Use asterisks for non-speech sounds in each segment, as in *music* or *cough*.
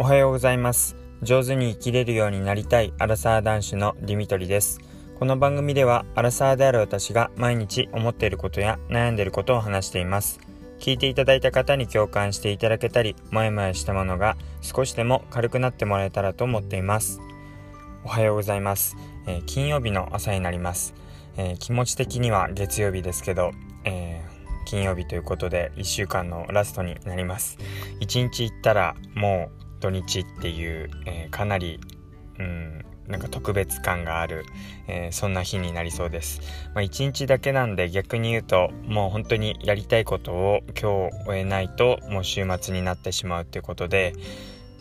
おはようございます。上手に生きれるようになりたいアラサー男子のディミトリです。この番組ではアラサーである私が毎日思っていることや悩んでいることを話しています。聞いていただいた方に共感していただけたりもやもやしたものが少しでも軽くなってもらえたらと思っています。おはようございます、えー、金曜日の朝になります、えー、気持ち的には月曜日ですけど、えー金曜日ということで1週間のラストになります。1日行ったらもう土日っていう、えー、かなりうんなんか特別感がある、えー、そんな日になりそうです。まあ、1日だけなんで逆に言うともう本当にやりたいことを今日終えないともう週末になってしまうということで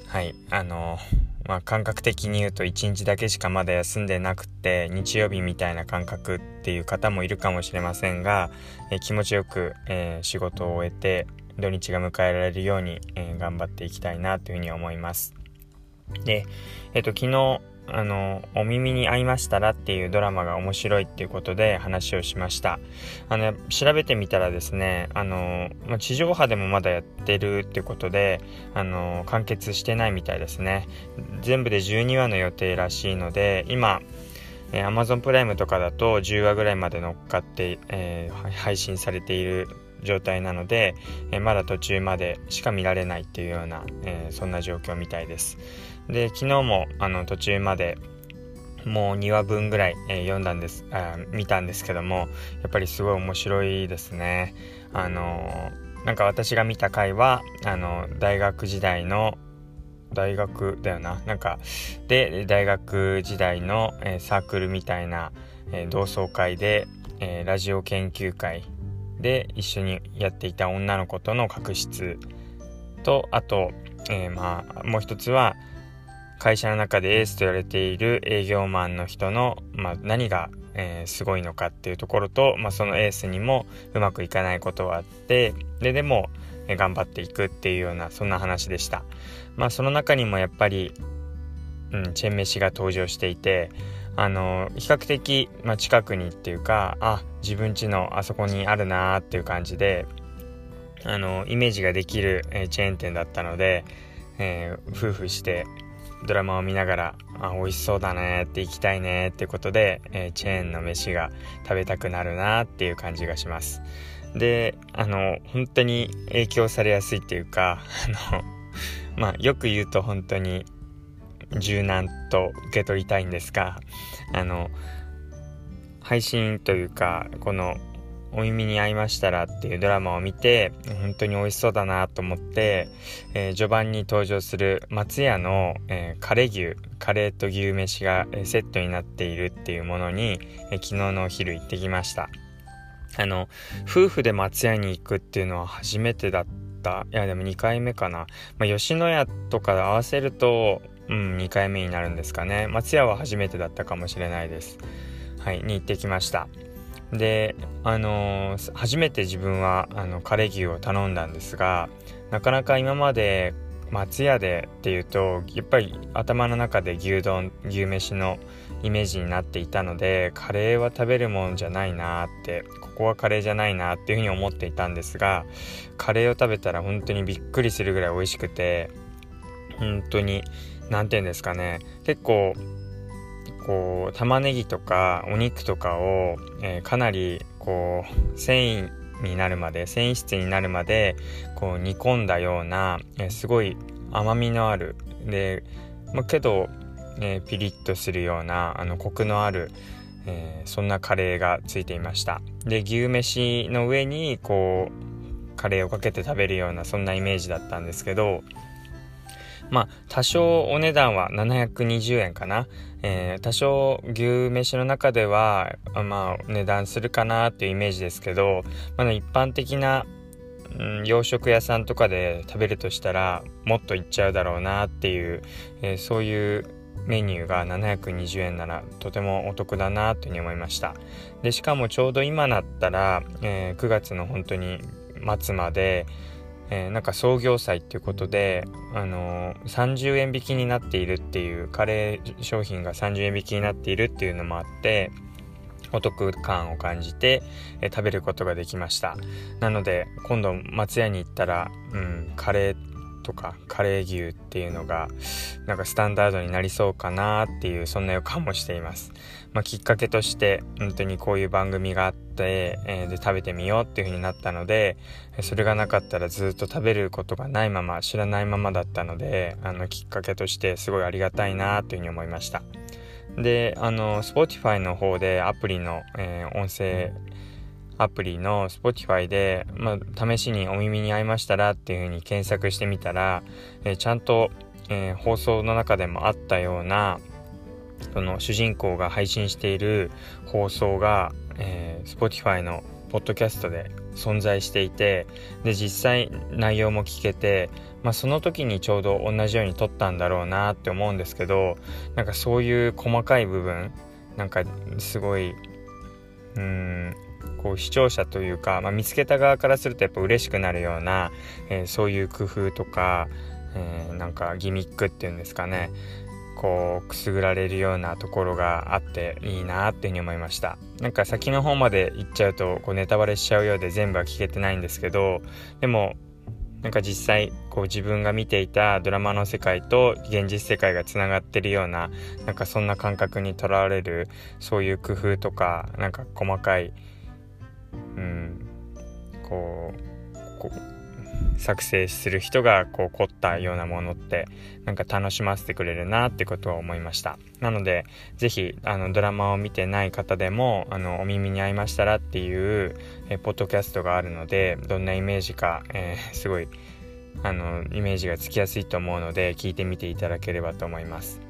はいあのまあ、感覚的に言うと1日だけしかまだ休んでなくて日曜日みたいな感覚っていう方もいるかもしれませんが、え気持ちよく、えー、仕事を終えて土日が迎えられるように、えー、頑張っていきたいなというふうに思います。で、えっ、と昨日あの、お耳に合いましたらっていうドラマが面白いっていうことで話をしました。あの、調べてみたらですね、あの、ま地上波でもまだやってるっていうことで、あの、完結してないみたいですね。全部で12話の予定らしいので、今、えー、Amazon プライムとかだと10話ぐらいまで乗っかって、えー、配信されている状態なので、え、まだ途中までしか見られないっていうような、えそんな状況みたいです。で昨日もあの途中までもう2話分ぐらい、え、読んだんですあ見たんですけどもやっぱりすごい面白いですねあのー、なんか私が見た回はあの大学時代の大学だよななんかで大学時代の、えー、サークルみたいな、え同窓会で、えラジオ研究会で一緒にやっていた女の子との確執とあと、えまあもう一つは会社の中でエースと言われている営業マンの人の、まあ、何が、えー、すごいのかっていうところと、まあ、そのエースにもうまくいかないことはあってででも、えー、頑張っていくっていうようなそんな話でした。まあ、その中にもやっぱり、うん、チェンメシが登場していてあの比較的、まあ、近くにっていうかあ自分家のあそこにあるなーっていう感じであのイメージができる、え、チェーン店だったので、えー、夫婦してドラマを見ながらあ美味しそうだねって行きたいねってことで、えー、チェーンの飯が食べたくなるなっていう感じがします。であの本当に影響されやすいっていうかあのまあよく言うと本当に柔軟と受け取りたいんですがあの配信というかこのお耳に合いましたらっていうドラマを見て本当に美味しそうだなと思って、えー、序盤に登場する松屋の、えー、カレー牛カレーと牛飯が、えー、セットになっているっていうものに、え昨日のお昼行ってきました。あの夫婦で松屋に行くっていうのは初めてだった。いやでも2回目かな、まあ、吉野家とか合わせるとうん2回目になるんですかね。松屋は初めてだったかもしれないです。はいに行ってきました。であのー、初めて自分はあのカレー牛を頼んだんですがなかなか今まで松屋でっていうとやっぱり頭の中で牛丼牛飯のイメージになっていたのでカレーは食べるもんじゃないなってここはカレーじゃないなっていうふうに思っていたんですがカレーを食べたら本当にびっくりするぐらい美味しくて本当に何て言うんですかね。結構こう玉ねぎとかお肉とかを、えー、かなりこう繊維になるまで繊維質になるまでこう煮込んだような、えー、すごい甘みのあるで、まあ、けど、えー、ピリッとするようなあのコクのある、えー、そんなカレーがついていました。で牛飯の上にこうカレーをかけて食べるようなそんなイメージだったんですけどまあ多少お値段は720円かな。えー、多少牛飯の中ではまあ値段するかなっていうイメージですけど、まあ、一般的な、うん、洋食屋さんとかで食べるとしたらもっといっちゃうだろうなっていう、えー、そういうメニューが720円ならとてもお得だなというふうに思いました。でしかもちょうど今だったら、えー、9月の本当に末までえー、なんか創業祭っていうことで、あのー、30円引きになっているっていうカレー商品が30円引きになっているっていうのもあってお得感を感じて、えー、食べることができました。なので今度松屋に行ったら、うん、カレーとかカレー牛っていうのがなんかスタンダードになりそうかなっていうそんな予感もしています、まあ、きっかけとして本当にこういう番組があって、えー、で食べてみようっていう風になったのでそれがなかったらずっと食べることがないまま知らないままだったのであのきっかけとしてすごいありがたいなという風に思いました。であの Spotify の方でアプリの、えー、音声アプリの Spotify で、まあ、試しにお耳に合いましたらっていう風に検索してみたら、えー、ちゃんと、えー、放送の中でもあったようなその主人公が配信している放送が、えー、Spotify のポッドキャストで存在していてで実際内容も聞けて、まあ、その時にちょうど同じように撮ったんだろうなって思うんですけどなんかそういう細かい部分なんかすごいうんこう視聴者というか、まあ、見つけた側からするとやっぱ嬉しくなるような、えー、そういう工夫とか、えー、なんかギミックっていうんですかねこうくすぐられるようなところがあっていいなっていうふうに思いました。なんか先の方まで行っちゃうとこうネタバレしちゃうようで全部は聞けてないんですけどでもなんか実際こう自分が見ていたドラマの世界と現実世界がつながってるようななんかそんな感覚にとらわれるそういう工夫とかなんか細かいうん。こうこう作成する人がこう凝ったようなものってなんか楽しませてくれるなってことは思いました。なので是非ドラマを見てない方でもあのお耳に合いましたらっていうえポッドキャストがあるのでどんなイメージか、えー、すごいあのイメージがつきやすいと思うので聞いてみていただければと思います。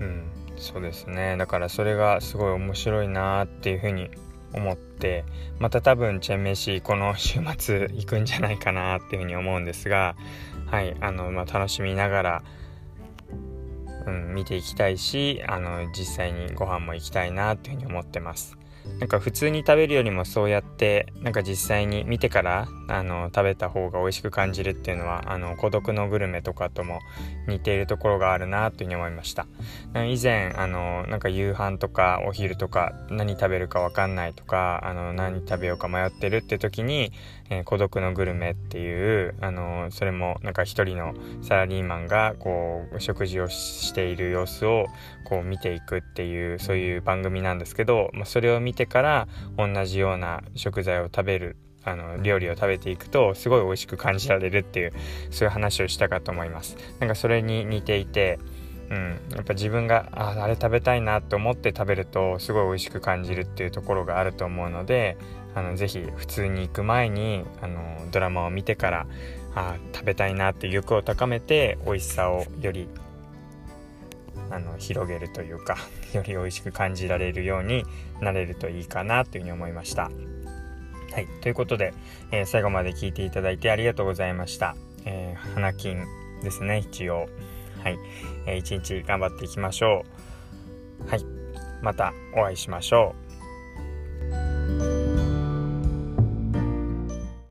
うんそうですね。だからそれがすごい面白いなっていうふうに思ってまた多分チェンメイシーこの週末行くんじゃないかなっていうふうに思うんですがはいあの、まあ、楽しみながら、うん、見ていきたいしあの実際にご飯も行きたいなっていうふうに思ってます。なんか普通に食べるよりもそうやってなんか実際に見てからあの食べた方が美味しく感じるっていうのはあの孤独のグルメとかとも似ているところがあるなというふうに思いました。以前あのなんか夕飯とかお昼とか何食べるか分かんないとかあの何食べようか迷ってるって時に、えー、孤独のグルメっていうあのそれもなんか一人のサラリーマンがこう食事をしている様子をこう見ていくっていうそういう番組なんですけど、まあ、それを見てから同じような食材を食べるあの料理を食べていくとすごい美味しく感じられるっていうそういう話をしたかと思います。なんかそれに似ていてうん、やっぱ自分がああれ食べたいなと思って食べるとすごい美味しく感じるっていうところがあると思うのであのぜひ普通に行く前にあのドラマを見てからあ食べたいなって欲を高めて美味しさをよりあの広げるというか *laughs* より美味しく感じられるようになれるといいかなというふうに思いました。はい。ということで、えー、最後まで聞いていただいてありがとうございました。えー、花金ですね、一応。はい。えー、一日頑張っていきましょう。はい。またお会いしましょう。